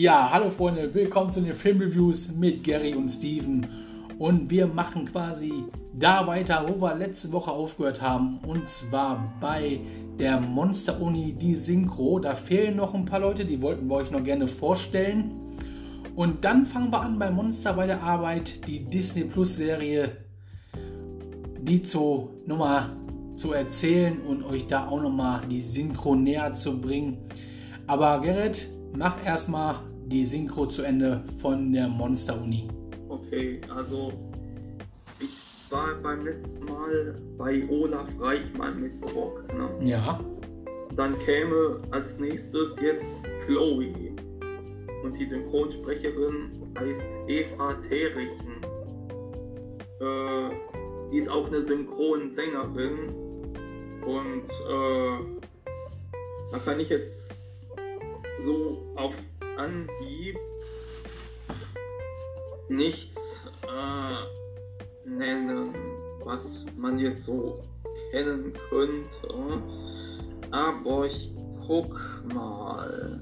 Ja, hallo Freunde, willkommen zu den Filmreviews mit Gary und Steven. Und wir machen quasi da weiter, wo wir letzte Woche aufgehört haben. Und zwar bei der Monster Uni, die Synchro. Da fehlen noch ein paar Leute, die wollten wir euch noch gerne vorstellen. Und dann fangen wir an bei Monster bei der Arbeit, die Disney Plus Serie, die zu nochmal zu erzählen und euch da auch nochmal die Synchro näher zu bringen. Aber Gerrit, mach erstmal die Synchro zu Ende von der Monster Uni. Okay, also ich war beim letzten Mal bei Olaf Reichmann mit Brock. Ne? Ja. Dann käme als nächstes jetzt Chloe. Und die Synchronsprecherin heißt Eva Terichen. Äh, die ist auch eine Synchronsängerin. Und äh, da kann ich jetzt so auf Anhieb nichts äh, nennen, was man jetzt so kennen könnte. Aber ich guck mal.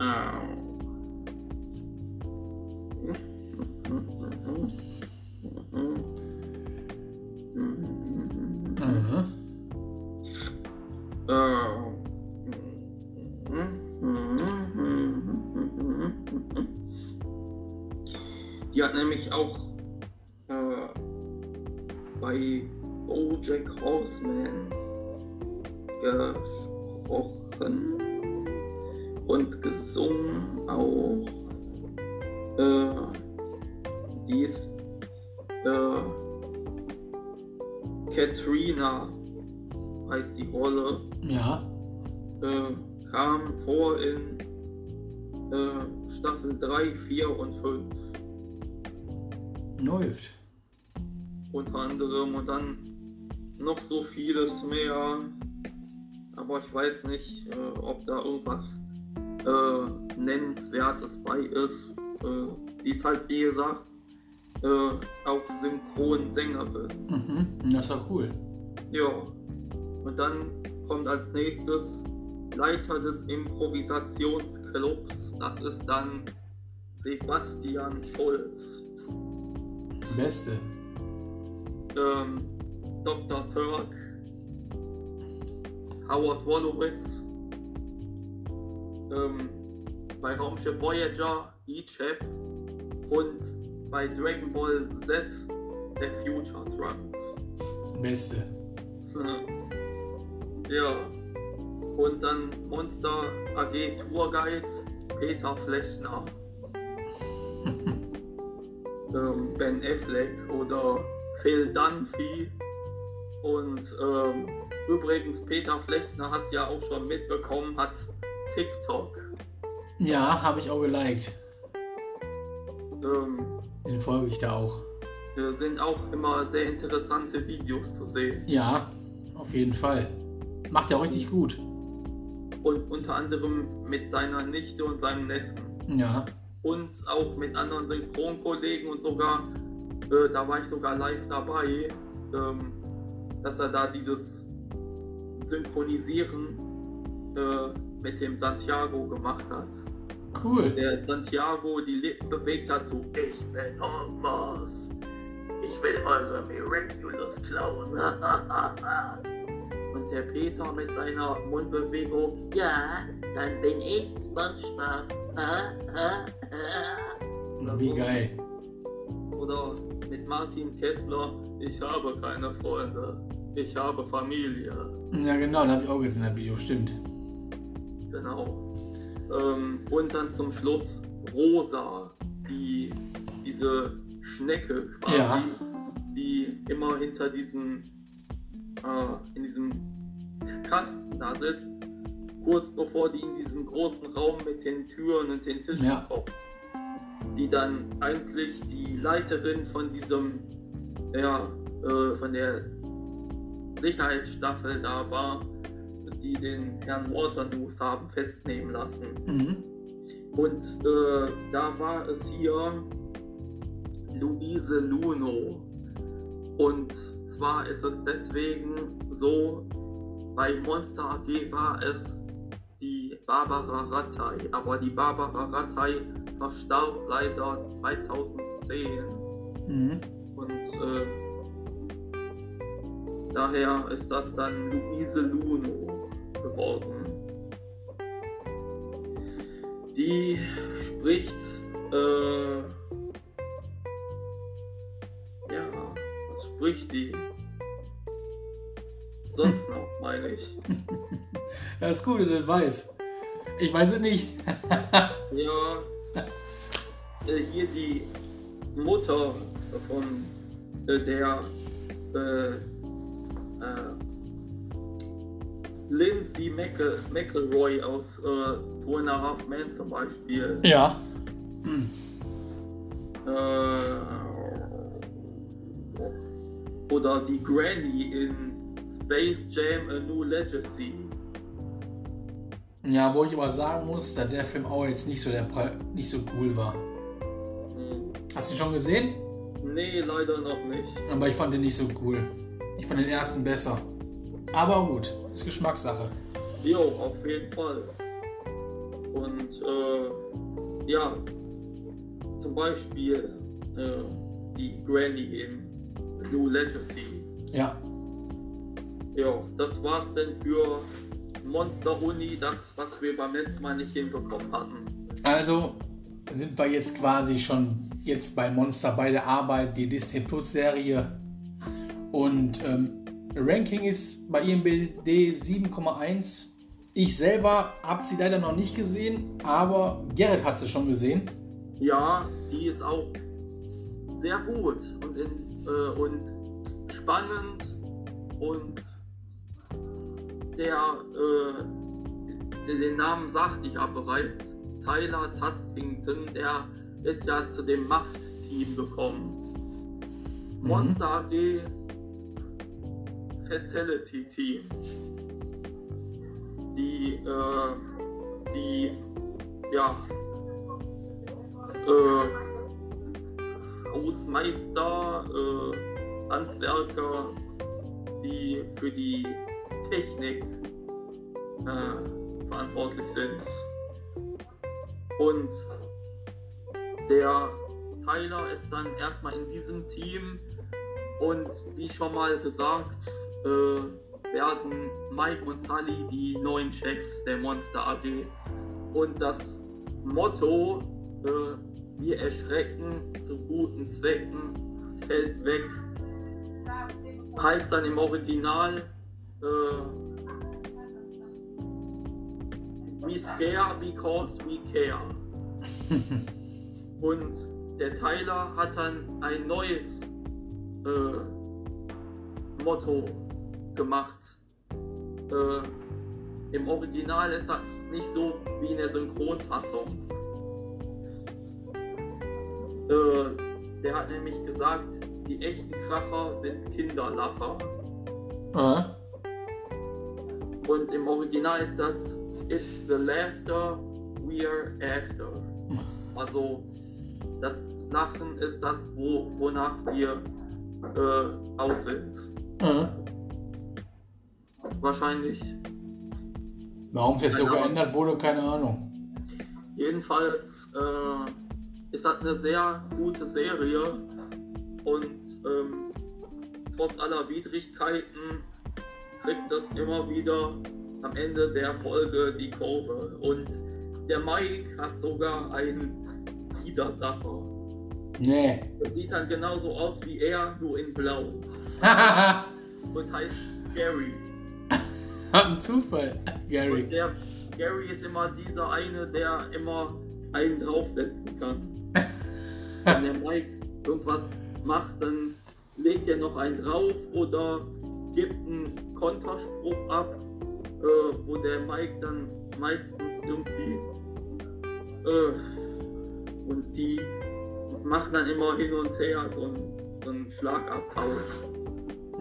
Äh. Mhm. Die hat nämlich auch äh, bei Bojack Horseman gesprochen und gesungen auch. Äh, die ist äh, Katrina heißt die Rolle. Ja. Äh, kam vor in äh, Staffel 3, 4 und 5 Läuft. unter anderem und dann noch so vieles mehr. Aber ich weiß nicht, äh, ob da irgendwas äh, Nennenswertes bei ist. Äh, die ist halt, wie gesagt, äh, auch Synchronsängerin. Mhm. Das war cool. Ja. Und dann kommt als nächstes Leiter des Improvisationsclubs. Das ist dann Sebastian Schulz. Beste. ähm, Dr. Turk, Howard Wolowitz, ähm, bei Raumschiff Voyager, Icheb und bei Dragon Ball Z der Future Trunks. Beste. ja. Und dann Monster AG Tourguide Peter Flechner. ähm, Ben Affleck oder Phil Dunphy. Und ähm, übrigens, Peter Flechner, hast ja auch schon mitbekommen, hat TikTok. Ja, habe ich auch geliked. Ähm, Den folge ich da auch. da sind auch immer sehr interessante Videos zu sehen. Ja, auf jeden Fall. Macht er richtig gut. Und unter anderem mit seiner Nichte und seinem Neffen. Ja. Und auch mit anderen Synchronkollegen und sogar, äh, da war ich sogar live dabei, ähm, dass er da dieses Synchronisieren äh, mit dem Santiago gemacht hat. Cool. Der Santiago die Lippen bewegt hat, so ich bin Ormos. Ich will eure Miraculous klauen. Und der Peter mit seiner Mundbewegung, ja, dann bin ich Spongebob. Oder Wie so. geil. Oder mit Martin Kessler, ich habe keine Freunde, ich habe Familie. Ja, genau, da habe ich auch gesehen, das Video. Stimmt. Genau. Ähm, und dann zum Schluss Rosa, die diese Schnecke quasi, Ja. die immer hinter diesem äh, in diesem Kasten da sitzt, kurz bevor die in diesen großen Raum mit den Türen und den Tischen Ja. kommt. Die dann eigentlich die Leiterin von diesem, ja, äh, von der Sicherheitsstaffel da war, die den Herrn Waternoose haben festnehmen lassen. Mhm. Und äh, da war es hier Luise Luno. Und zwar ist es deswegen so, bei Monster AG war es Barbara Rattay. Aber die Barbara Rattay verstarb leider 2010. Mhm. Und äh, daher ist das dann Luise Luno geworden. Die spricht, äh, ja, was spricht die? Sonst noch, meine ich. Das ist gut, das weißt. Ich weiß es nicht. Ja, äh, hier die Mutter von äh, der äh, äh, Lindsay McEl McElroy aus äh, Two and a Half Men zum Beispiel. Ja. Äh, oder die Granny in Space Jam A New Legacy. Ja, wo ich aber sagen muss, dass der Film auch jetzt nicht so, der, Pre- nicht so cool war. Hm. Hast du ihn schon gesehen? Nee, leider noch nicht. Aber ich fand den nicht so cool. Ich fand den ersten besser. Aber gut, ist Geschmackssache. Jo, auf jeden Fall. Und äh, ja, zum Beispiel äh, die Granny in New Legacy. Ja. Ja, das war's denn für Monster Uni, das, was wir beim letzten Mal nicht hinbekommen hatten. Also sind wir jetzt quasi schon jetzt bei Monster bei der Arbeit, die Disney Plus Serie. Und ähm, Ranking ist bei IMBD 7,1. Ich selber habe sie leider noch nicht gesehen, aber Gerrit hat sie schon gesehen. Ja, die ist auch sehr gut und, in, äh, und spannend und der, äh, der den Namen sagte ich ja bereits, Tyler Taskington, der ist ja zu dem Macht-Team gekommen. Monster AG Facility Team. Die, äh, die, ja, äh, Hausmeister, äh, Handwerker, die für die Technik äh, verantwortlich sind. Und der Tyler ist dann erstmal in diesem Team und wie schon mal gesagt, äh, werden Mike und Sully die neuen Chefs der Monster AG. Und das Motto, äh, wir erschrecken zu guten Zwecken, fällt weg. Heißt dann im Original, äh, we scare because we care. Und der Tyler hat dann ein neues äh, Motto gemacht. Äh, Im Original ist das nicht so wie in der Synchronfassung. Äh, der hat nämlich gesagt, die echten Kracher sind Kinderlacher. Äh, Und im Original ist das It's the laughter we're after. Also das Lachen ist das, wo, wonach wir äh, aus sind. äh. Wahrscheinlich. Warum es jetzt so geändert wurde, keine Ahnung. Jedenfalls äh, ist das eine sehr gute Serie und ähm, trotz aller Widrigkeiten kriegt das immer wieder am Ende der Folge die Kurve. Und der Mike hat sogar einen Widersacher. Nee. Das sieht dann genauso aus wie er, nur in Blau. Und heißt Gary. ein Zufall, Gary. Und der Gary ist immer dieser eine, der immer einen draufsetzen kann. Wenn der Mike irgendwas macht, dann legt er noch einen drauf oder gibt einen Konterspruch ab, äh, wo der Mike dann meistens irgendwie äh, und die machen dann immer hin und her so einen, so einen Schlagabtausch.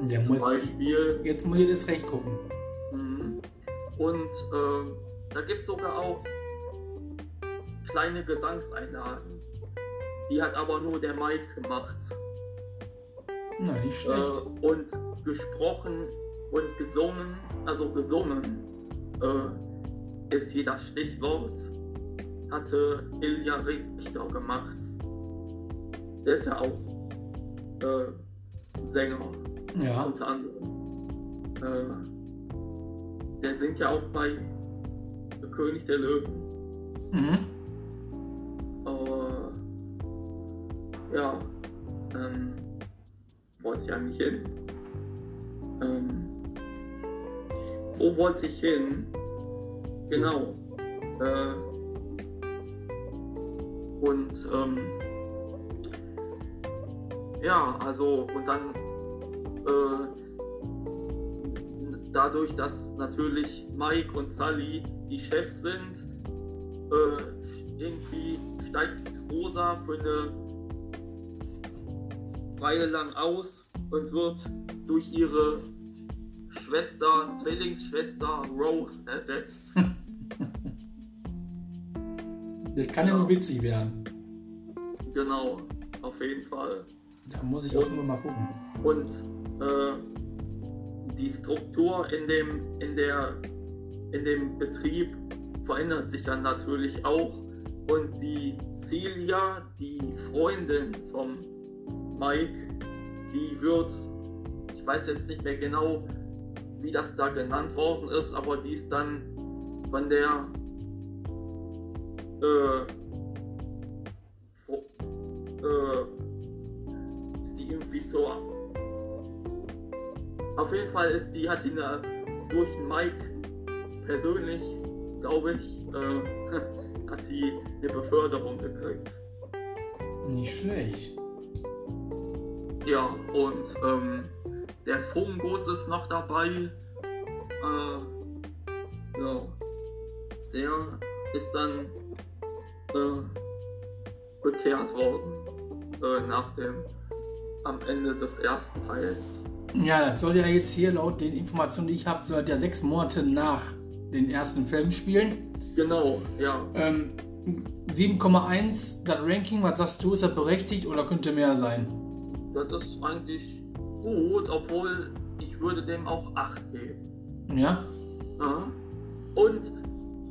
Der Zum muss, Beispiel jetzt muss ich das recht gucken. Mhm. Und äh, da gibt es sogar auch kleine Gesangseinlagen. Die hat aber nur der Mike gemacht. Na, nicht schlecht. Äh, und gesprochen und gesungen, also gesungen, äh, ist hier das Stichwort, hatte Ilja Richter gemacht. Der ist ja auch äh, Sänger, Ja. unter anderem. Äh, der singt ja auch bei König der Löwen. Mhm. Aber ja, ähm, wollte ich eigentlich hin? Ähm, wo wollte ich hin? Genau. Äh, und ähm, ja, also und dann äh, dadurch, dass natürlich Mike und Sully die Chefs sind, äh, irgendwie steigt Rosa für eine Weile lang aus und wird durch ihre Schwester, Zwillingsschwester Rose ersetzt. Das kann ja Ja. nur witzig werden. genau, auf jeden Fall. Da muss ich auch immer mal gucken. Und äh, die Struktur in dem, in, der, in dem Betrieb verändert sich dann natürlich auch. Und die Celia, die Freundin vom Mike, die wird, ich weiß jetzt nicht mehr genau, wie das da genannt worden ist, aber die ist dann von der äh, äh, ist die irgendwie zur auf jeden Fall ist die, hat die eine, durch Mike persönlich, glaube ich, äh, hat sie eine Beförderung gekriegt. Nicht schlecht. Ja, und ähm, der Fungus ist noch dabei. Äh, ja, der ist dann äh, bekehrt worden äh, nach dem am Ende des ersten Teils. Ja, das soll ja jetzt hier laut den Informationen, die ich habe, soll ja sechs Monate nach den ersten Film spielen. Genau, ja. Ähm, 7,1 das Ranking, was sagst du, ist das berechtigt oder könnte mehr sein? Das ist eigentlich gut, obwohl ich würde dem auch 8 geben. Ja? Ja. Und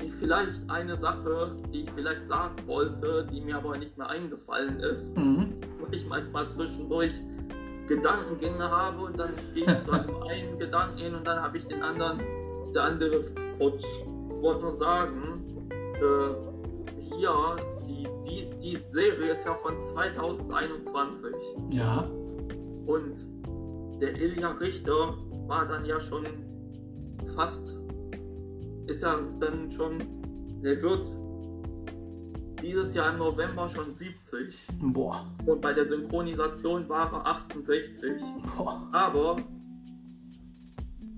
ich- vielleicht eine Sache, die ich vielleicht sagen wollte, die mir aber nicht mehr eingefallen ist, Mhm. wo ich manchmal zwischendurch Gedankengänge habe und dann gehe ich zu einem einen Gedanken hin und dann habe ich den anderen, ist der andere futsch. Ich wollte nur sagen, äh, hier, die, die Serie ist ja von 2021 Ja. und der Ilja Richter war dann ja schon fast, ist ja dann schon, der wird dieses Jahr im November schon 70 Boah. und bei der Synchronisation war er 68. Boah. Aber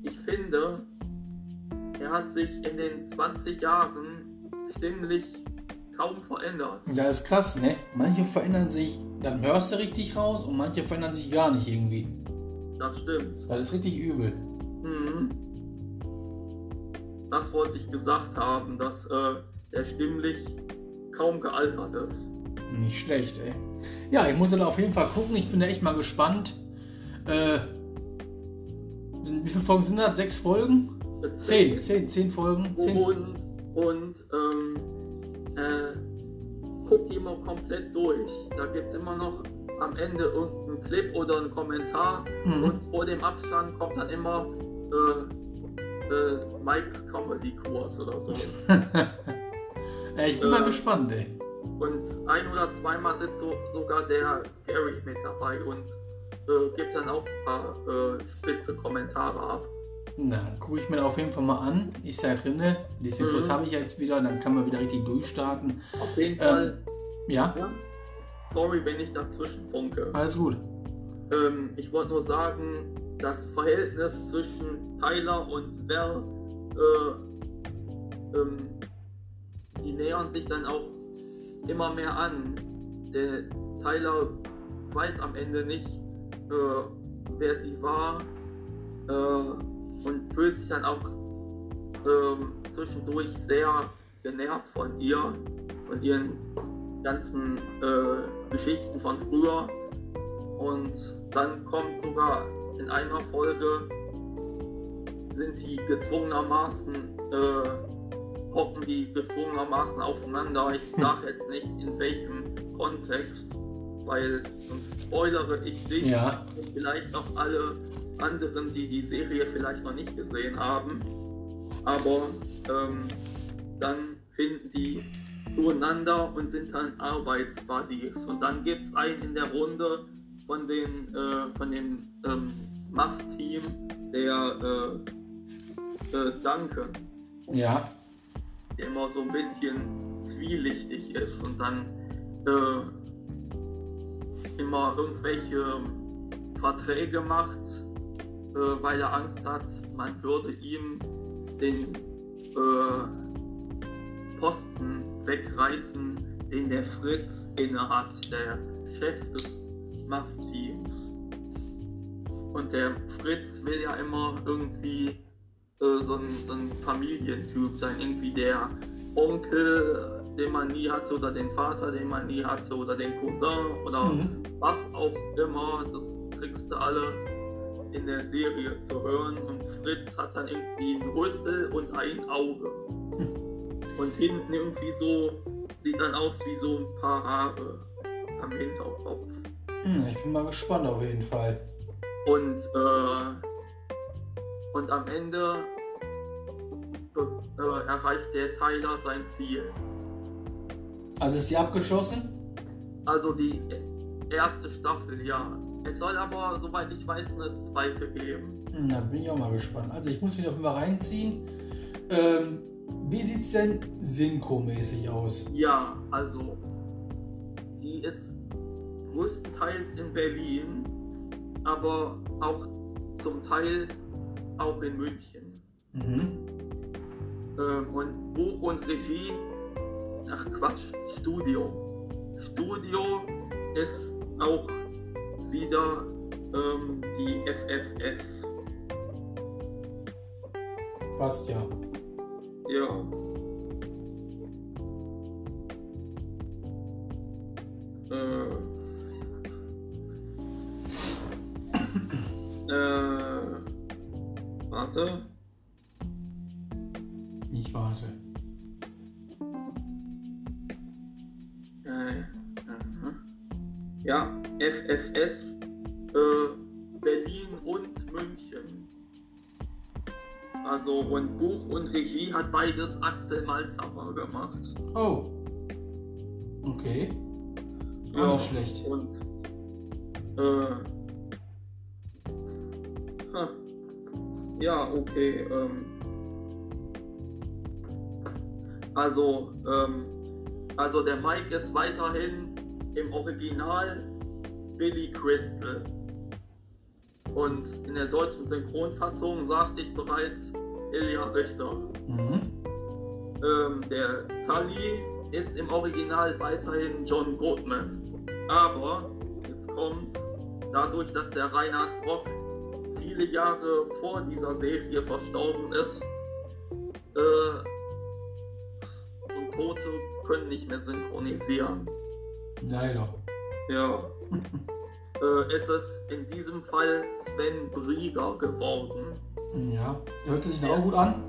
ich finde, er hat sich in den 20 Jahren stimmlich kaum verändert. Das ist krass, ne? Manche verändern sich, dann hörst du richtig raus und manche verändern sich gar nicht irgendwie. Das stimmt. Das ist richtig übel. Mhm. Das wollte ich gesagt haben, dass äh, er stimmlich kaum gealtert ist. Nicht schlecht, ey. Ja, ich muss dann auf jeden Fall gucken. Ich bin da echt mal gespannt. Äh, wie viele Folgen sind das? Sechs Folgen? Zehn, zehn, zehn Folgen. Zehn. Und, und ähm, äh, guck die mal komplett durch. Da gibt es immer noch am Ende irgendeinen Clip oder einen Kommentar Mhm. und vor dem Abstand kommt dann immer äh, äh, Mikes Comedy Kurs oder so. Äh, ich bin mal Äh, gespannt, ey. Und ein oder zweimal sitzt so, sogar der Gary mit dabei und äh, gibt dann auch ein paar äh, spitze Kommentare ab. Na, gucke ich mir auf jeden Fall mal an. Ist ja drinne. Disney Plus Mhm. habe ich jetzt wieder. Dann kann man wieder richtig durchstarten. Auf jeden Ähm, Fall, Ja, ja, sorry, wenn ich dazwischen funke. alles gut. Ähm, ich wollte nur sagen, das Verhältnis zwischen Tyler und Val, äh, ähm, die nähern sich dann auch immer mehr an. Der Tyler weiß am Ende nicht, äh, wer sie war äh, und fühlt sich dann auch ähm, zwischendurch sehr genervt von ihr und ihren ganzen äh, Geschichten von früher. Und dann kommt sogar in einer Folge, sind die gezwungenermaßen äh, hocken die gezwungenermaßen aufeinander. Ich sage jetzt nicht in welchem Kontext, weil sonst spoilere ich dich Ja. und vielleicht auch alle anderen, die die Serie vielleicht noch nicht gesehen haben. Aber ähm, dann finden die zueinander und sind dann Arbeitsbuddies. Und dann gibt es einen in der Runde von, den, äh, von dem ähm, Macht-Team, der äh, äh, Duncan, Ja. der immer so ein bisschen zwielichtig ist und dann äh, immer irgendwelche Verträge macht, äh, weil er Angst hat, man würde ihm den äh, Posten wegreißen, den der Fritz innehat, der Chef des Macht-Teams. Und der Fritz will ja immer irgendwie äh, so, ein, so ein Familientyp sein, irgendwie der Onkel, den man nie hatte, oder den Vater, den man nie hatte, oder den Cousin, oder Mhm. was auch immer. Das kriegst du alles in der Serie zu hören. Und Fritz hat dann irgendwie einen Rüssel und ein Auge. Und hinten irgendwie so, sieht dann aus wie so ein paar Haare am Hinterkopf. Hm, ich bin mal gespannt auf jeden Fall. Und, äh, und am Ende äh, erreicht der Tyler sein Ziel. Also ist sie abgeschossen? Also die erste Staffel, ja. Es soll aber, soweit ich weiß, eine zweite geben. Hm, da bin ich auch mal gespannt. Also ich muss mich auf jeden Fall reinziehen. Ähm, wie sieht's denn Synchro-mäßig aus? Ja, also die ist größtenteils in Berlin, aber auch zum Teil auch in München. Mhm. Ähm, und Buch und Regie, ach Quatsch, Studio. Studio ist auch wieder ähm, die FFS. Passt ja. Ja. Äh. äh. Warte. Ich warte. Äh, aha. Ja, FFS, äh, Berlin und München. Also und Buch und Regie hat beides Axel Malzhammer gemacht. Oh. Okay. Auch Ja, nicht schlecht. Und äh, ha. ja, okay. Ähm, also, ähm, also der Mike ist weiterhin im Original Billy Crystal. Und in der deutschen Synchronfassung sagte ich bereits Ilja Richter. Mhm. Ähm, der Sully ist im Original weiterhin John Goodman. Aber, jetzt kommt's, dadurch, dass der Reinhard Brock viele Jahre vor dieser Serie verstorben ist, äh, und Tote können nicht mehr synchronisieren. Leider. Ja. Äh, ist es in diesem Fall Sven Brieger geworden. Ja. Hört sich auch gut an?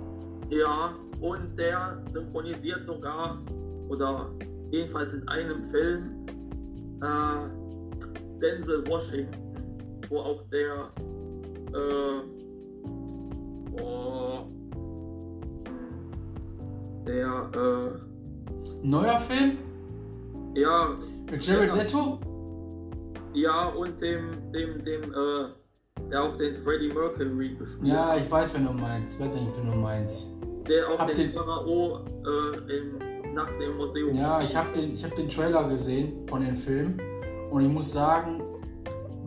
Ja, und der synchronisiert sogar, oder jedenfalls in einem Film, äh, Denzel Washington, wo auch der, äh, oh, der, äh, Neuer Film? ja, Mit Jared Ja. Leto? Ja, und dem, dem, dem, äh, der auch den Freddie Mercury gespielt Ja, hat. ich weiß, wen du meinst. Wer wen du meinst? Der auch den, den- Pharao äh, im Nachts im Museum Ja, ich habe den, ich hab den Trailer gesehen von dem Film und ich muss sagen,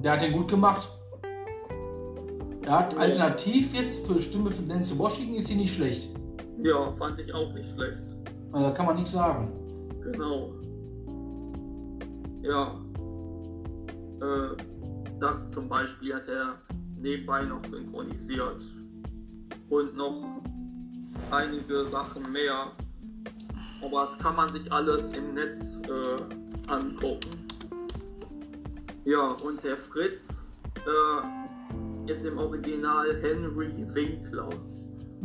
der hat den gut gemacht. Er hat Ja. alternativ jetzt für Stimme für Nancy Washington ist sie nicht schlecht. Ja, fand ich auch nicht schlecht. Also kann man nichts sagen. Genau. Ja. Äh, das zum Beispiel hat er nebenbei noch synchronisiert. Und noch einige Sachen mehr. Aber das kann man sich alles im Netz äh, angucken. Ja, und der Fritz äh, ist im Original Henry Winkler.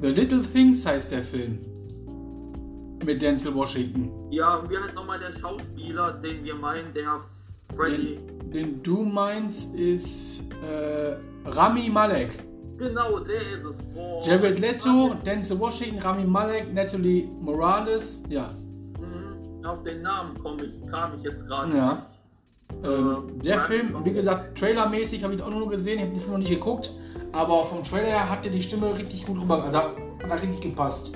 The Little Things heißt der Film. Mit Denzel Washington. Ja, und wie heißt nochmal der Schauspieler, den wir meinen, der. Den, den du meinst, ist äh, Rami Malek. Genau, der ist es. Boah. Jared Leto, Denzel Washington, Rami Malek, Natalie Morales. Ja. Mhm, Auf den Namen komm ich, kam ich jetzt gerade Ja. Ähm, Äh, der ja, Film, wie gesagt, trailermäßig habe ich auch nur gesehen, ich habe den Film noch nicht geguckt, aber vom Trailer her hat dir die Stimme richtig gut rüber, also hat da richtig gepasst.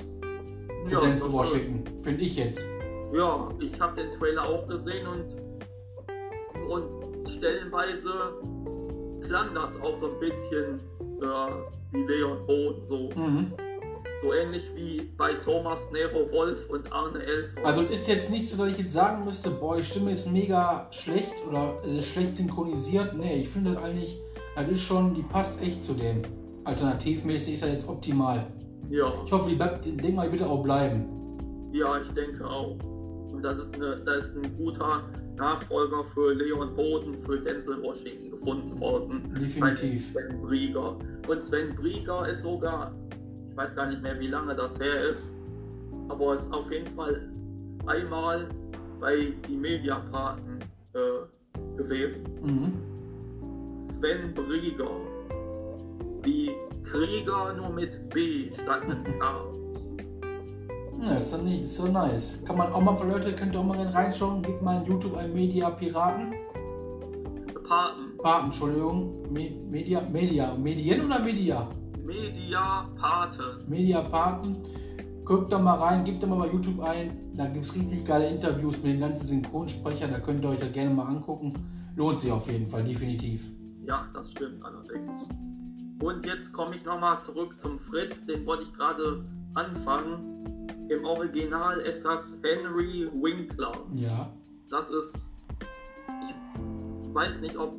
Für Ja, Denzel Washington, finde ich jetzt. Ja, ich habe den Trailer auch gesehen und, und stellenweise klang das auch so ein bisschen äh, wie Leon Boden, so, Mhm. so ähnlich wie bei Thomas Nero Wolf und Arne Elson. Also es ist jetzt nicht so, dass ich jetzt sagen müsste, boah, die Stimme ist mega schlecht oder es ist schlecht synchronisiert. Nee, ich finde das eigentlich, das ist schon, die passt echt zu dem. Alternativmäßig ist er jetzt optimal. ja, Ich hoffe, die bleibt, denk mal, bitte auch bleiben. ja, ich denke auch. Und das ist, eine, das ist ein guter Nachfolger für Leon Boden, für Denzel Washington gefunden worden. Definitiv. Bei Sven Brieger. Und Sven Brieger ist sogar, ich weiß gar nicht mehr, wie lange das her ist, aber ist auf jeden Fall einmal bei die Mediapaten äh, gewesen. Mhm. Sven Brieger. Wie Krieger nur mit B statt mit K. Ja, ist doch nicht, so nice. Kann man auch mal für Leute, könnt ihr auch mal reinschauen, gebt mal in YouTube ein Media Piraten. Paten. Paten, Entschuldigung. Me Media, Media, Medien oder Media? Mediapaten. Media Paten. Guckt da mal rein, gebt da mal bei YouTube ein. Da gibt es richtig geile Interviews mit den ganzen Synchronsprechern. Da könnt ihr euch das gerne mal angucken. Lohnt sich auf jeden Fall, definitiv. Ja, das stimmt allerdings. Und jetzt komme ich nochmal zurück zum Fritz, den wollte ich gerade anfangen. Im Original ist das Henry Winkler. Ja. Das ist, ich weiß nicht, ob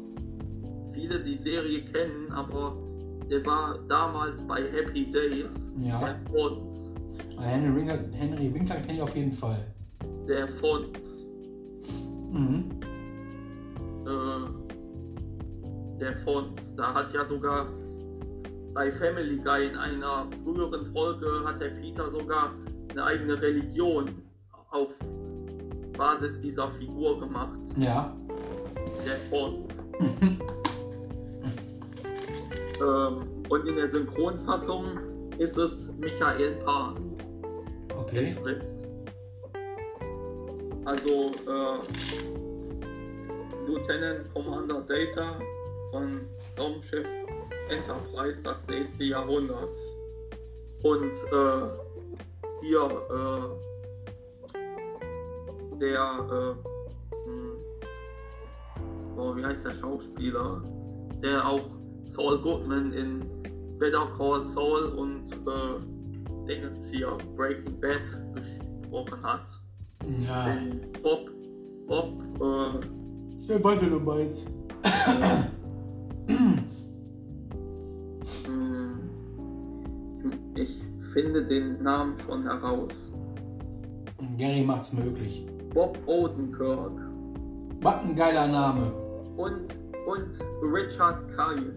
viele die Serie kennen, aber der war damals bei Happy Days. Ja. Der Fonz. Henry Winkler, Henry Winkler kenne ich auf jeden Fall. Der Fonz. Mhm. äh, der Fonz. Da hat ja sogar bei Family Guy in einer früheren Folge hat der Peter sogar eine eigene Religion auf Basis dieser Figur gemacht. Ja. Der Fonz. ähm, und in der Synchronfassung ist es Michael Pan, Okay. Fritz. Also äh, Lieutenant Commander Data von Raumschiff Enterprise das nächste Jahrhundert. Und äh, hier äh, der äh, hm, oh, wie heißt der Schauspieler, der auch Saul Goodman in Better Call Saul und äh, Dingens hier Breaking Bad gesprochen hat. Ja. Den Bob, Bob, äh, Ich weiß, wer du meinst. Finde den Namen schon heraus. Gary macht's möglich. Bob Odenkirk Was ein geiler Name. und, und Richard Kind.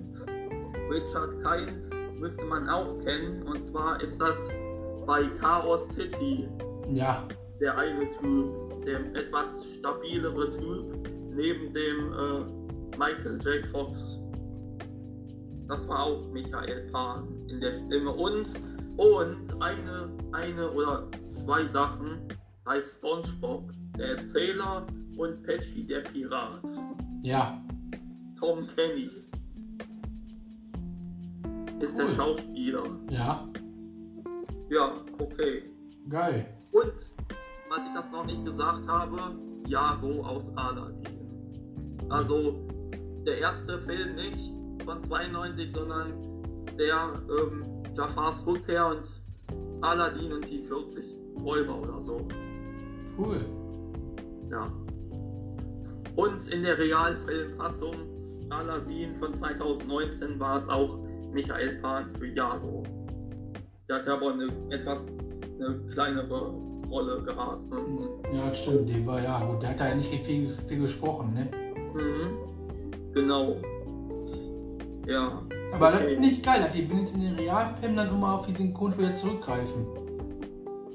Richard Kind müsste man auch kennen und zwar ist das bei Chaos City Ja. der eine Typ, der etwas stabilere Typ, neben dem äh, Michael J. Fox. Das war auch Michael Pan in der Stimme. Und, und eine, eine oder zwei Sachen bei SpongeBob, der Erzähler und Patchy, der Pirat. Ja. Tom Kenny ist der Cool. Schauspieler. Ja. Ja, okay. Geil. Und, was ich das noch nicht gesagt habe, Iago aus Aladdin. Also, der erste Film nicht von 92, sondern der ähm, Jafars Rückkehr und Aladdin und die 40 Räuber oder so. Cool. Ja. Und in der Realfilmfassung Aladdin von 2019 war es auch Michael Pan für Iago. Der hat aber eine etwas eine kleinere Rolle gehabt. Ja, stimmt. Der war ja gut. Der hat da ja nicht viel, viel gesprochen, ne? Mhm. Genau. Ja. Aber das Okay. finde ich geil, dass die wenigstens in den Realfilmen dann immer auf die Synchronsprecher zurückgreifen.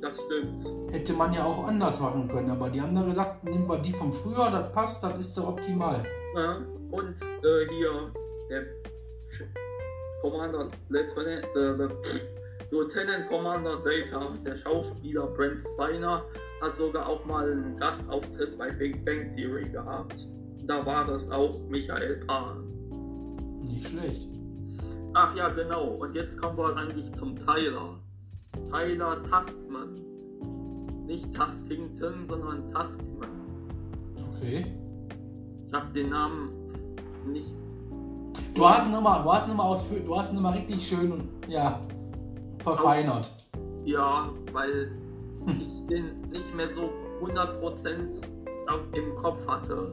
das stimmt. Hätte man ja auch anders machen können, aber die haben da gesagt, nehmen wir die vom Frühjahr, das passt, das ist so optimal. Ja, und äh, hier der Commander Lieutenant, äh, Lieutenant Commander Data, der Schauspieler Brent Spiner, hat sogar auch mal einen Gastauftritt bei Big Bang Theory gehabt. Da war es auch Michael Pan. Nicht schlecht. Ach ja, genau. Und jetzt kommen wir eigentlich zum Tyler. Tyler Taskman. Nicht Taskington, sondern Taskman. Okay. Ich habe den Namen nicht. Du hast ihn nochmal, du hast ihn nochmal ausführ, du hast ihn nochmal richtig schön und ja, verfeinert. Ja, weil ich den nicht mehr so 100% im Kopf hatte.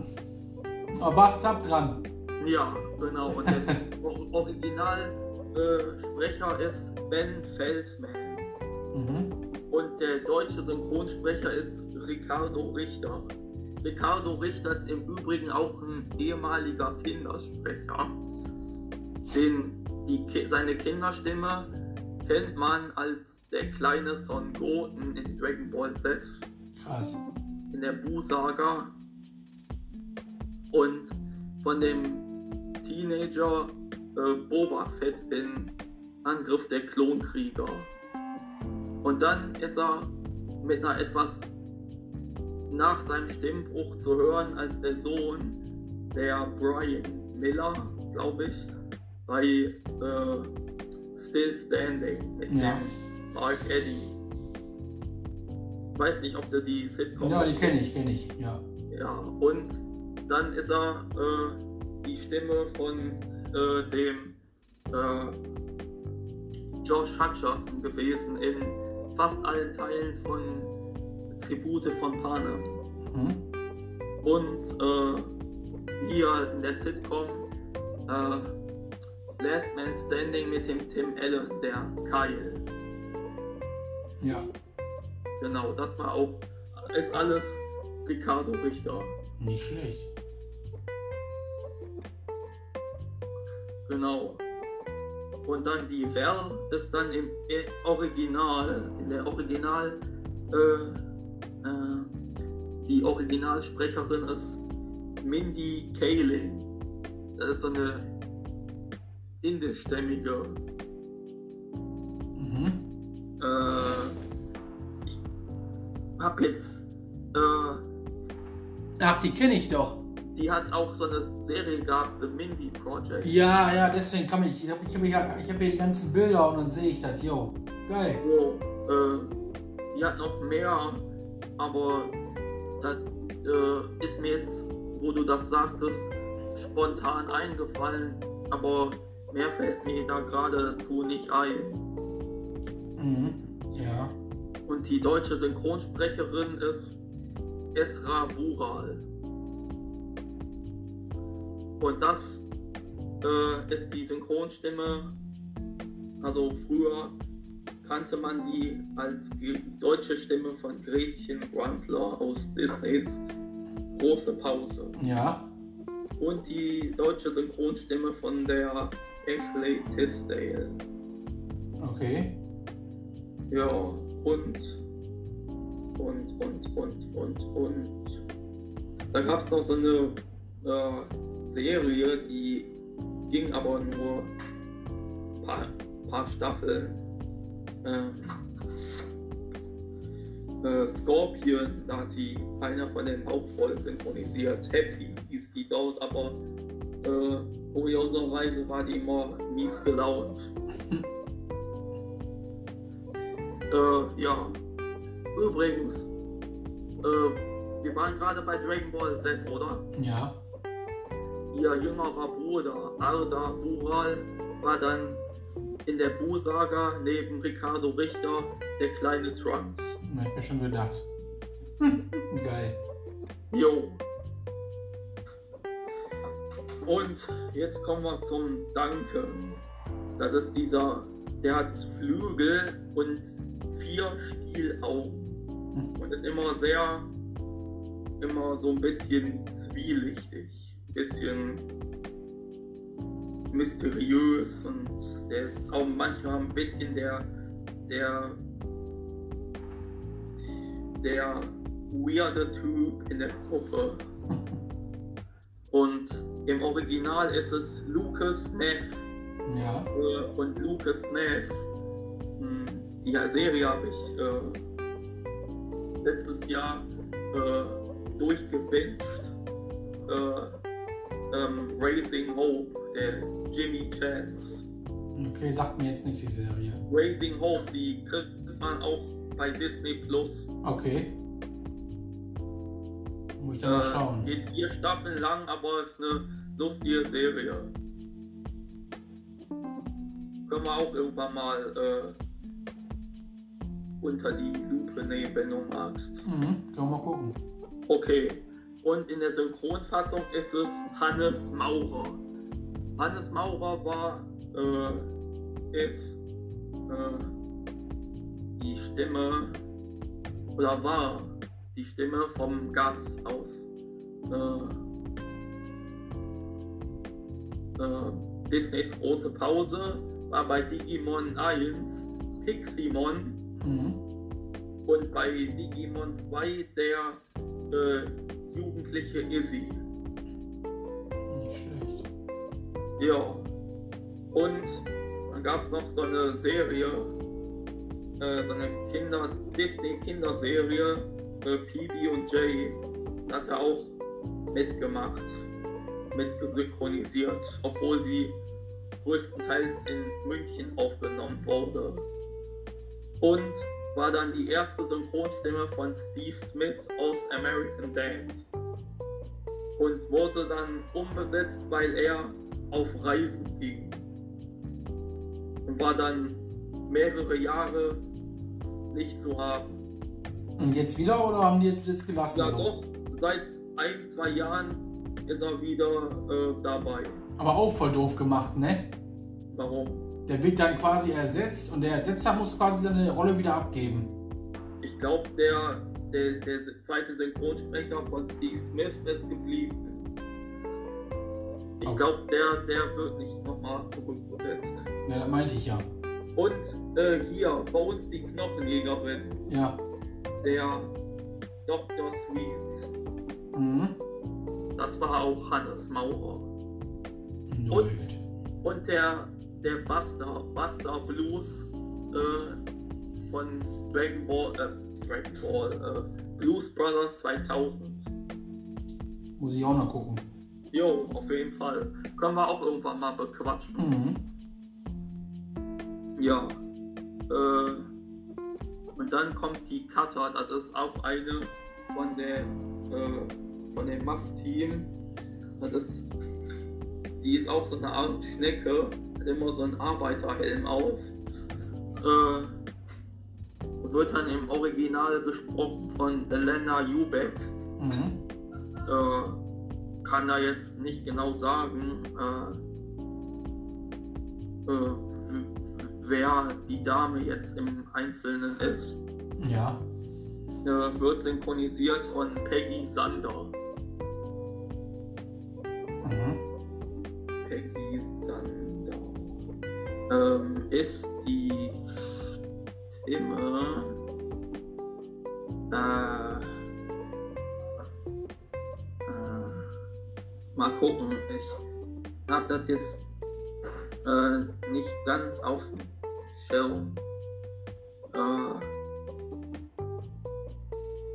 Aber warst knapp dran. Ja, genau. Und der Originalsprecher äh, ist Ben Feldman. Mhm. Und der deutsche Synchronsprecher ist Ricardo Richter. Ricardo Richter ist im Übrigen auch ein ehemaliger Kindersprecher. Den, die, seine Kinderstimme kennt man als der kleine Son Goten in Dragon Ball Z. Krass. In der Bu-Saga. Und von dem Teenager äh, Boba Fett in Angriff der Klonkrieger. Und dann ist er mit einer etwas nach seinem Stimmbruch zu hören als der Sohn der Brian Miller, glaube ich, bei äh, Still Standing mit Ja. dem Mark Eddy. Weiß nicht, ob du die Sitcom Ja, die kenne ich, kenne ich, ja. ja, und dann ist er äh, die Stimme von äh, dem äh, Josh Hutcherson gewesen in fast allen Teilen von Tribute von Panem. Mhm. Und äh, hier in der Sitcom äh, Last Man Standing mit dem Tim Allen, der Kyle. Ja, Genau, das war auch, ist alles Ricardo Richter. nicht schlecht. Genau. Und dann die Val ist dann im Original, in der Original, äh, äh, die Originalsprecherin ist Mindy Kaling. Das ist so eine indischstämmige. Mhm. Äh, ich hab jetzt, äh, Ach, die kenne ich doch. Die hat auch so eine Serie gehabt, The Mindy Project. Ja, ja, deswegen kann ich. Ich habe ich hab hier, ich hab hier die ganzen Bilder und dann sehe ich das. Jo, geil. wo äh, die hat noch mehr, aber das äh, ist mir jetzt, wo du das sagtest, spontan eingefallen, aber mehr fällt mir da geradezu nicht ein. Mhm. Ja. Und die deutsche Synchronsprecherin ist Esra Wural. Und das äh, ist die Synchronstimme. Also früher kannte man die als deutsche Stimme von Gretchen Grundler aus Disneys Große Pause. Ja. Und die deutsche Synchronstimme von der Ashley Tisdale. Okay. Ja, und, und, und, und, und, und. Da gab es noch so eine äh, Serie, die ging aber nur ein paar, paar Staffeln. Ähm, äh, Scorpion, da hat die einer von den Hauptrollen synchronisiert. Happy hieß die dort, aber äh, kurioserweise war die immer mies gelaunt. Äh, ja. Übrigens, äh, wir waren gerade bei Dragon Ball Z, oder? Ja. Ihr jüngerer Bruder Arda Vural war dann in der Bu-Saga neben Ricardo Richter der kleine Trunks. Hab ich mir schon gedacht. Geil. Jo. Und jetzt kommen wir zum Danke. Das ist dieser, der hat Flügel und vier Stielaugen. Und ist immer sehr, immer so ein bisschen zwielichtig, bisschen mysteriös und der ist auch manchmal ein bisschen der, der der weirde Typ in der Gruppe. Und im Original ist es Lucas Neff. Ja. Äh, und Lucas Neff, hm, die Serie habe ich äh, letztes Jahr äh, durchgebinged. Äh, ähm, Raising Hope, der Jimmy Chance. Okay, sagt mir jetzt nichts die Serie. Raising Hope, die kriegt man auch bei Disney Plus. Okay. Muss ich dann mal Äh, schauen. geht vier Staffeln lang, aber ist eine lustige Serie. Können wir auch irgendwann mal äh, unter die Lupe nehmen, wenn du magst. Mhm, können wir mal gucken. Okay. Und in der Synchronfassung ist es Hannes Maurer. Hannes Maurer war, äh, ist äh, die Stimme oder war die Stimme vom Gas aus äh, äh, Disneys große Pause, war bei Digimon 1 Piximon Mhm. Und bei Digimon 2 der äh, jugendliche Izzy. Nicht schlecht. Ja. Und dann gab es noch so eine Serie, äh, so eine Kinder Disney-Kinderserie, äh, PB und Jay. Da hat er auch mitgemacht, mitgesynchronisiert, obwohl die größtenteils in München aufgenommen wurde. Und war dann die erste Synchronstimme von Steve Smith aus American Dad. Und wurde dann umbesetzt, weil er auf Reisen ging. Und war dann mehrere Jahre nicht zu haben. Und jetzt wieder oder haben die jetzt gelassen? Ja so? doch, seit ein, zwei Jahren ist er wieder äh, dabei. Aber auch voll doof gemacht, ne? Warum? Der wird dann quasi ersetzt und der Ersetzer muss quasi seine Rolle wieder abgeben. Ich glaube, der, der, der zweite Synchronsprecher von Steve Smith ist geblieben. Ich Okay. glaube, der, der wird nicht nochmal zurückbesetzt. Ja, das meinte ich ja. Und äh, hier, bei uns die Knochenjägerin, Ja. der Dr. Sweets. Mhm. Das war auch Hannes Maurer. Läuft. Und der, der Buster, Buster Blues äh, von Dragon Ball, äh, Dragon Ball, äh, Blues Brothers 2000. Muss ich auch noch gucken. Jo, auf jeden Fall. Können wir auch irgendwann mal bequatschen. Mhm. Ja. Äh, und dann kommt die Cutter, das ist auch eine von der äh, von dem Macht-Team. Das ist, die ist auch so eine Art Schnecke, immer so einen Arbeiterhelm auf. Äh, wird dann im Original gesprochen von Elena Jubeck. Mhm. Äh, kann da jetzt nicht genau sagen, äh, äh, wer die Dame jetzt im Einzelnen ist. Ja. Äh, wird synchronisiert von Peggy Sander. Mhm. Ist die Stimme. Äh, äh, mal gucken. Ich habe das jetzt äh, nicht ganz auf dem Schirm. Äh,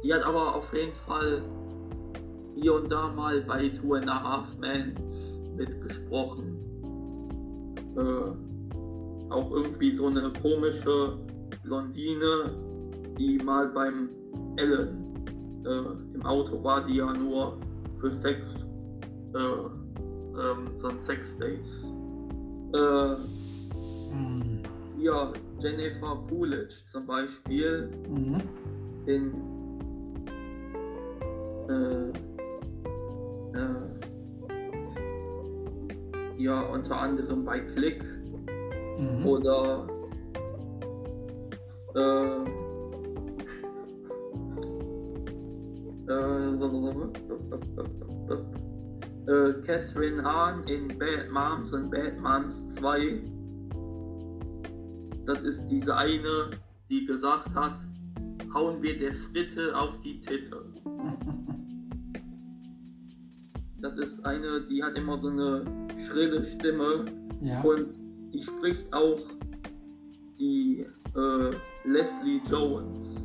die hat aber auf jeden Fall hier und da mal bei Two and a Half Men mitgesprochen. Auch irgendwie so eine komische Blondine, die mal beim Ellen äh, im Auto war, die ja nur für Sex, äh, ähm, so ein Sex-Date. Äh, Mhm. ja, Jennifer Coolidge zum Beispiel Mhm. in äh, äh, ja unter anderem bei Click Mhm. oder äh, äh, äh, Catherine Hahn in Bad Moms und Bad Moms 2. Das ist diese eine, die gesagt hat, hauen wir der Fritte auf die Titte. Das ist eine, die hat immer so eine schrille Stimme Ja. und die spricht auch die äh, Leslie Jones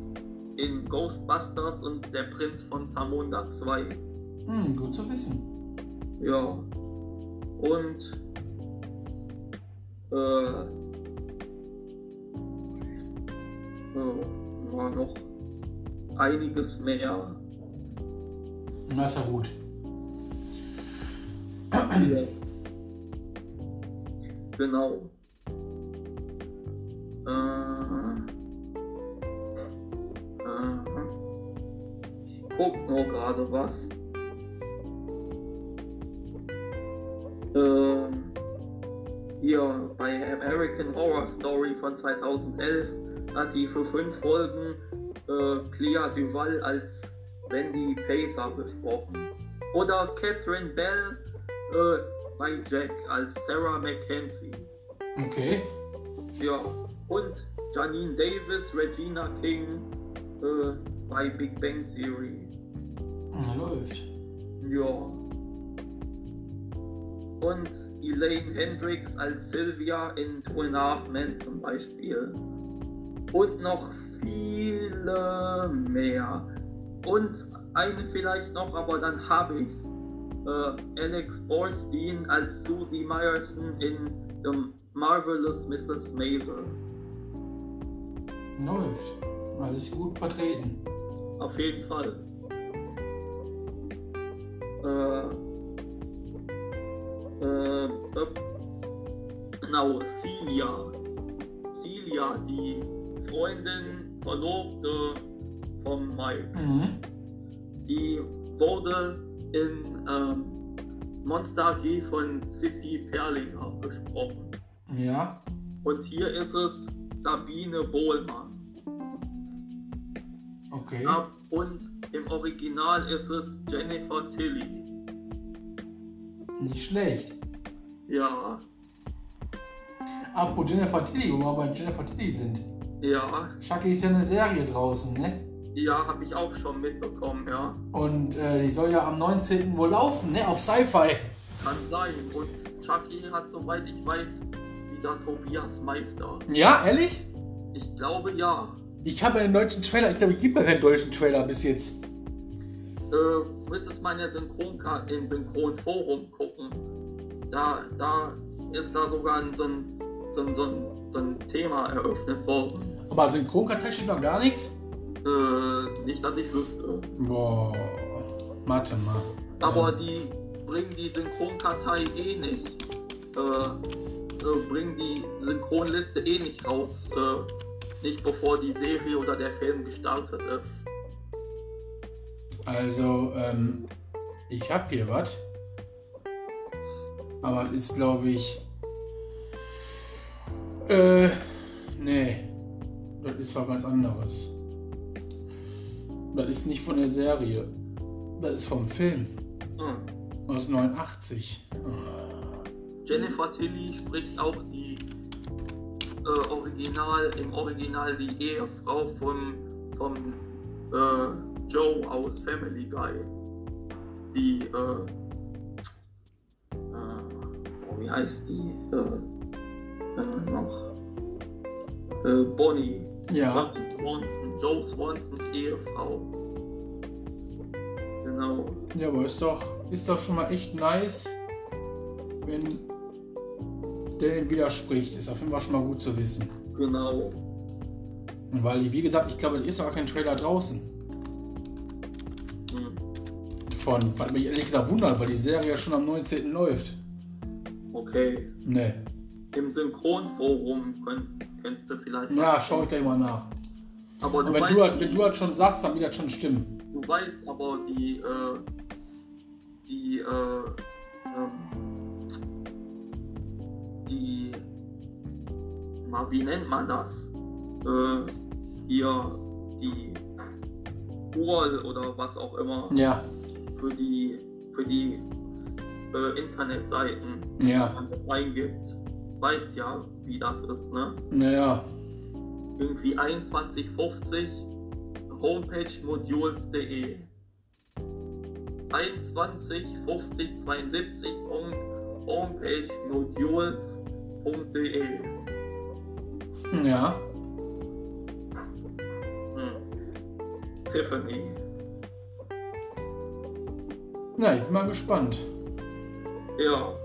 in Ghostbusters und der Prinz von Zamunda 2. Hm, gut zu wissen. Ja. Und äh, äh, war noch einiges mehr. Na ist ja gut. Ja. Genau. Äh, ich guck nur gerade was. Ähm, hier bei American Horror Story von 2011 hat die für fünf Folgen äh, Clea Duval als Wendy Pacer besprochen. Oder Catherine Bell äh, bei Jack als Sarah Mackenzie. Okay. Ja. Und Janine Davis, Regina King äh, bei Big Bang Theory. Na, läuft. Ja. Und Elaine Hendricks als Sylvia in Two and a Half Men zum Beispiel. Und noch viele mehr. Und eine vielleicht noch, aber dann habe ich's. Äh, Alex Borstein als Susie Meyerson in The Marvelous Mrs. Maisel. Läuft. Also ist gut vertreten. Auf jeden Fall. Äh, äh, äh, genau, Celia. Celia, die Freundin, Verlobte von Mike. Mhm. Die wurde in ähm, Monster AG von Sissy Perlinger gesprochen. Ja. Und hier ist es Sabine Bohlmann. Okay. Ab und im Original ist es Jennifer Tilly. Nicht schlecht. Ja, Apropos Jennifer Tilly, wo wir bei Jennifer Tilly sind. ja, Chucky ist ja eine Serie draußen, ne? Ja, habe ich auch schon mitbekommen, ja. Und äh, die soll ja am 19. wohl laufen, ne? Auf Sci-Fi. Kann sein. Und Chucky hat, soweit ich weiß, wieder Tobias Meister. Ja, ehrlich? Ich glaube ja. Ich habe einen deutschen Trailer. Ich glaube, es gibt ja keinen deutschen Trailer bis jetzt. Äh, müsstest mal in der Synchronka im Synchronforum gucken. Da, da ist da sogar ein, so, ein, so, ein, so, ein, so ein Thema eröffnet worden. Aber Synchronkartei steht noch gar nichts. Äh, nicht, dass ich wüsste. Boah. Warte mal. Aber Ähm, die bringen die Synchronkartei eh nicht. Äh, äh, bringen die Synchronliste eh nicht raus. Äh, nicht bevor die Serie oder der Film gestartet ist. Also, ähm, ich habe hier was. Aber es ist, glaube ich. Äh, nee. Das ist was ganz anderes. Das ist nicht von der Serie. Das ist vom Film. Hm. Aus 89. Jennifer Tilly spricht auch die äh, Original, im Original die Ehefrau von, von äh, Joe aus Family Guy. Die, äh, äh, oh, wie heißt die? Äh, äh, noch? Äh, Bonnie. Ja. Bonnie Swanson, Joe Swansons Ehefrau. Genau. Ja, aber ist doch, ist doch schon mal echt nice, wenn der den widerspricht. Ist auf jeden Fall schon mal gut zu wissen. Genau. Und weil, wie gesagt, ich glaube, es ist auch kein Trailer draußen. Hm. Von, was mich ehrlich gesagt wundert, weil die Serie ja schon am 19. läuft. Okay. Ne. Im Synchronforum könnt, kennst du vielleicht. Ja, schau ich gleich mal nach. Aber du wenn weißt, du, halt- wenn du halt schon sagst, dann wird das schon stimmen. du weißt aber die, äh, die, äh, ähm, die, na, wie nennt man das? Äh, hier, die URL oder was auch immer Ja, für die, für die äh, Internetseiten, ja, man da eingibt. Weiß ja, wie das ist, ne? naja. Irgendwie 2150 äh, homepagemodules.de 21 50 72 homepagemodules.de Ja. hm. Tiffany. Na, ich bin mal gespannt. Ja,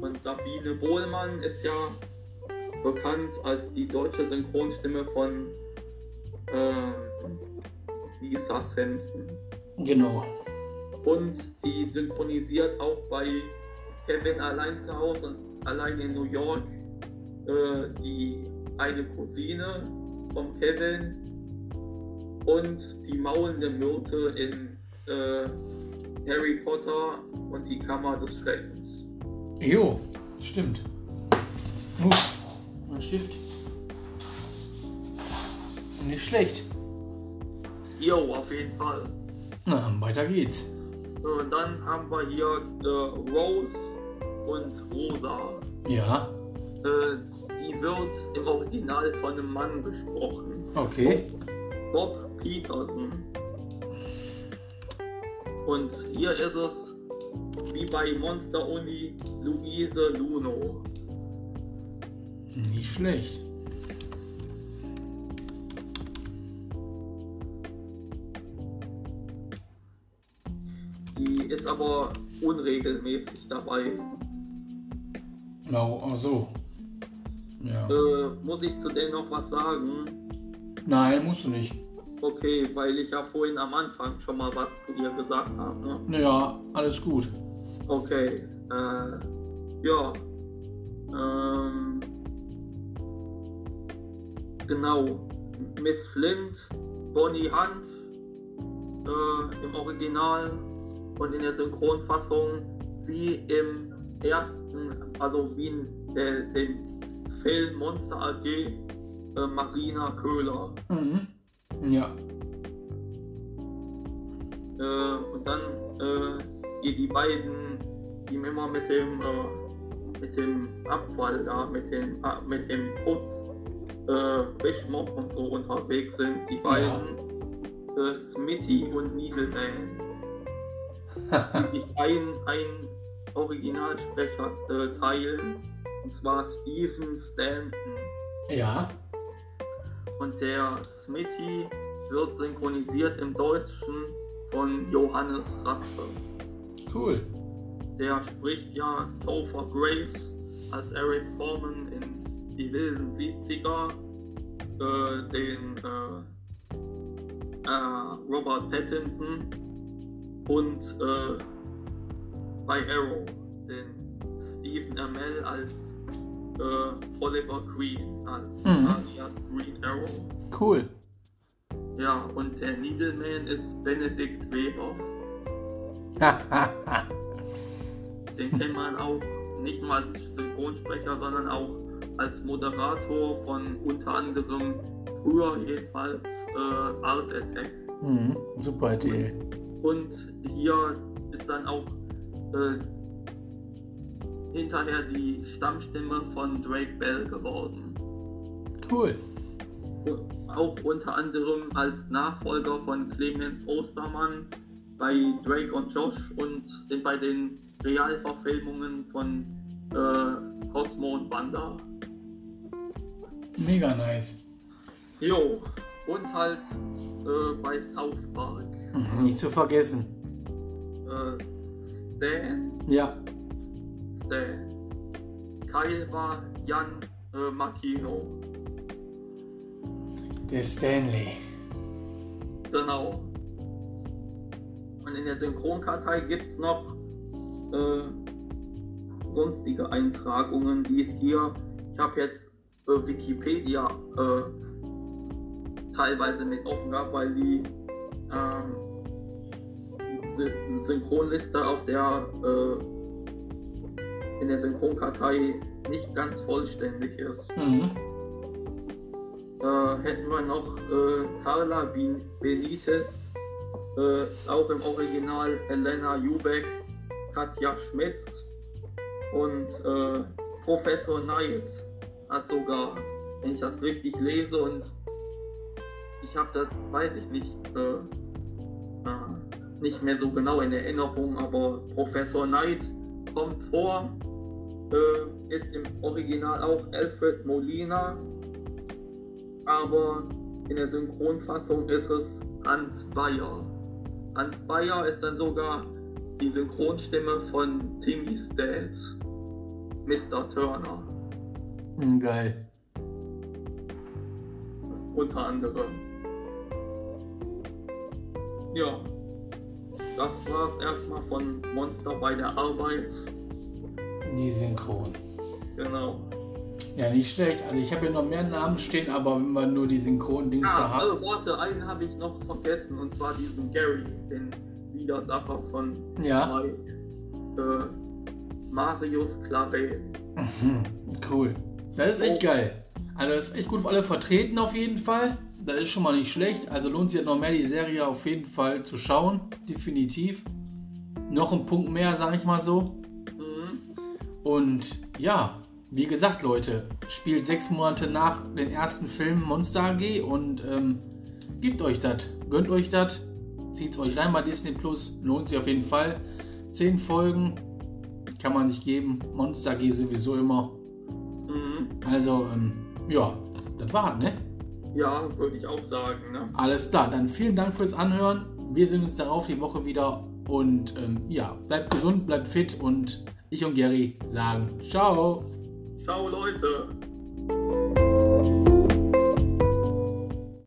und Sabine Bohlmann ist ja bekannt als die deutsche Synchronstimme von ähm, Lisa Simpson. Genau. Und die synchronisiert auch bei Kevin allein zu Hause und allein in New York äh, die eine Cousine von Kevin und die maulende Myrte in äh, Harry Potter und die Kammer des Schreckens. Jo, stimmt. Uff, ein Stift. Nicht schlecht. Jo, auf jeden Fall. Na, weiter geht's. Und dann haben wir hier äh, Rose und Rosa. Ja, Äh, die wird im Original von einem Mann gesprochen. okay. Bob Peterson. Und hier ist es wie bei Monster Uni Luise Luno. Nicht schlecht. Die ist aber unregelmäßig dabei. Oh, ach so. Ja. Äh, muss ich zu denen noch was sagen? Nein, musst du nicht. Okay, weil ich ja vorhin am Anfang schon mal was zu ihr gesagt habe. Ne? Naja, alles gut. Okay. Äh, ja. Ähm, genau. Miss Flint, Bonnie Hunt äh, im Original und in der Synchronfassung wie im ersten, also wie in äh, dem Film Monster AG äh, Marina Köhler. Mhm. Ja. Äh, und dann äh, hier die beiden, die immer mit dem, äh, mit dem Abfall da, mit dem, mit dem Putz, äh, Wischmopp und so unterwegs sind, die beiden, äh, Smitty und Needleman, die sich ein, ein Originalsprecher äh, teilen, und zwar Stephen Stanton. Ja. Und der Smitty wird synchronisiert im Deutschen von Johannes Raspe. Cool. Der spricht ja Topher Grace als Eric Foreman in Die wilden 70er, äh, den äh, Robert Pattinson und bei Arrow den Stephen Amell als Oliver Queen, als Mhm. alias Green Arrow. Cool. Ja, und der Needleman ist Benedikt Weber. Den kennt man auch nicht nur als Synchronsprecher, sondern auch als Moderator von unter anderem früher jedenfalls äh, Art Attack. mhm. Super Idee. Und hier ist dann auch äh, hinterher die Stammstimme von Drake Bell geworden. Cool. auch unter anderem als Nachfolger von Clemens Ostermann bei Drake und Josh und bei den Realverfilmungen von äh, Cosmo und Wanda. Mega nice. Jo, und halt äh, bei South Park. Mhm. Nicht zu vergessen. Äh, Stan, Ja. Stan. War Jan äh, Makino. Der Stanley. Genau. Und in der Synchronkartei gibt es noch äh, sonstige Eintragungen, die es hier, ich habe jetzt äh, Wikipedia äh, teilweise mit offen gehabt, weil die ähm, Sy Synchronliste auf der äh, in der Synchronkartei nicht ganz vollständig ist Mhm. äh, hätten wir noch äh, Carla Bin- Benitez, ist auch im Original Elena Jubeck, Katja Schmitz und äh, Professor Knight hat sogar, wenn ich das richtig lese und ich habe das, weiß ich nicht, äh, äh, nicht mehr so genau in Erinnerung, aber Professor Knight kommt vor, äh, ist im Original auch Alfred Molina, aber in der Synchronfassung ist es Hans Bayer. Hans Bayer ist dann sogar die Synchronstimme von Timmy's Dad, Mr. Turner. Hm, geil. Unter anderem. Ja, das war es erstmal von Monster bei der Arbeit. Die Synchron. Genau. Ja, nicht schlecht. Also ich habe hier noch mehr Namen stehen, aber wenn man nur die Synchron-Dings Ah, da hat. also warte, einen habe ich noch vergessen und zwar diesen Gary, den Widersacher von Ja. Mike. Äh, Marius Claret. Cool. Das ist echt Oh. geil. Also das ist echt gut für alle vertreten auf jeden Fall. Das ist schon mal nicht schlecht. Also lohnt sich noch mehr die Serie auf jeden Fall zu schauen. Definitiv. Noch ein Punkt mehr, sag ich mal so. Mhm. Und ja, wie gesagt, Leute, spielt sechs Monate nach den ersten Film Monster AG und ähm, gebt euch das, gönnt euch das, zieht euch rein bei Disney Plus, lohnt sich auf jeden Fall. Zehn Folgen kann man sich geben, Monster AG sowieso immer. Mhm. Also, ähm, ja, das war's, ne? Ja, würde ich auch sagen. Ne? Alles klar, dann vielen Dank fürs Anhören. Wir sehen uns darauf die Woche wieder und ähm, ja, bleibt gesund, bleibt fit und ich und Gary sagen Ciao. Ciao Leute.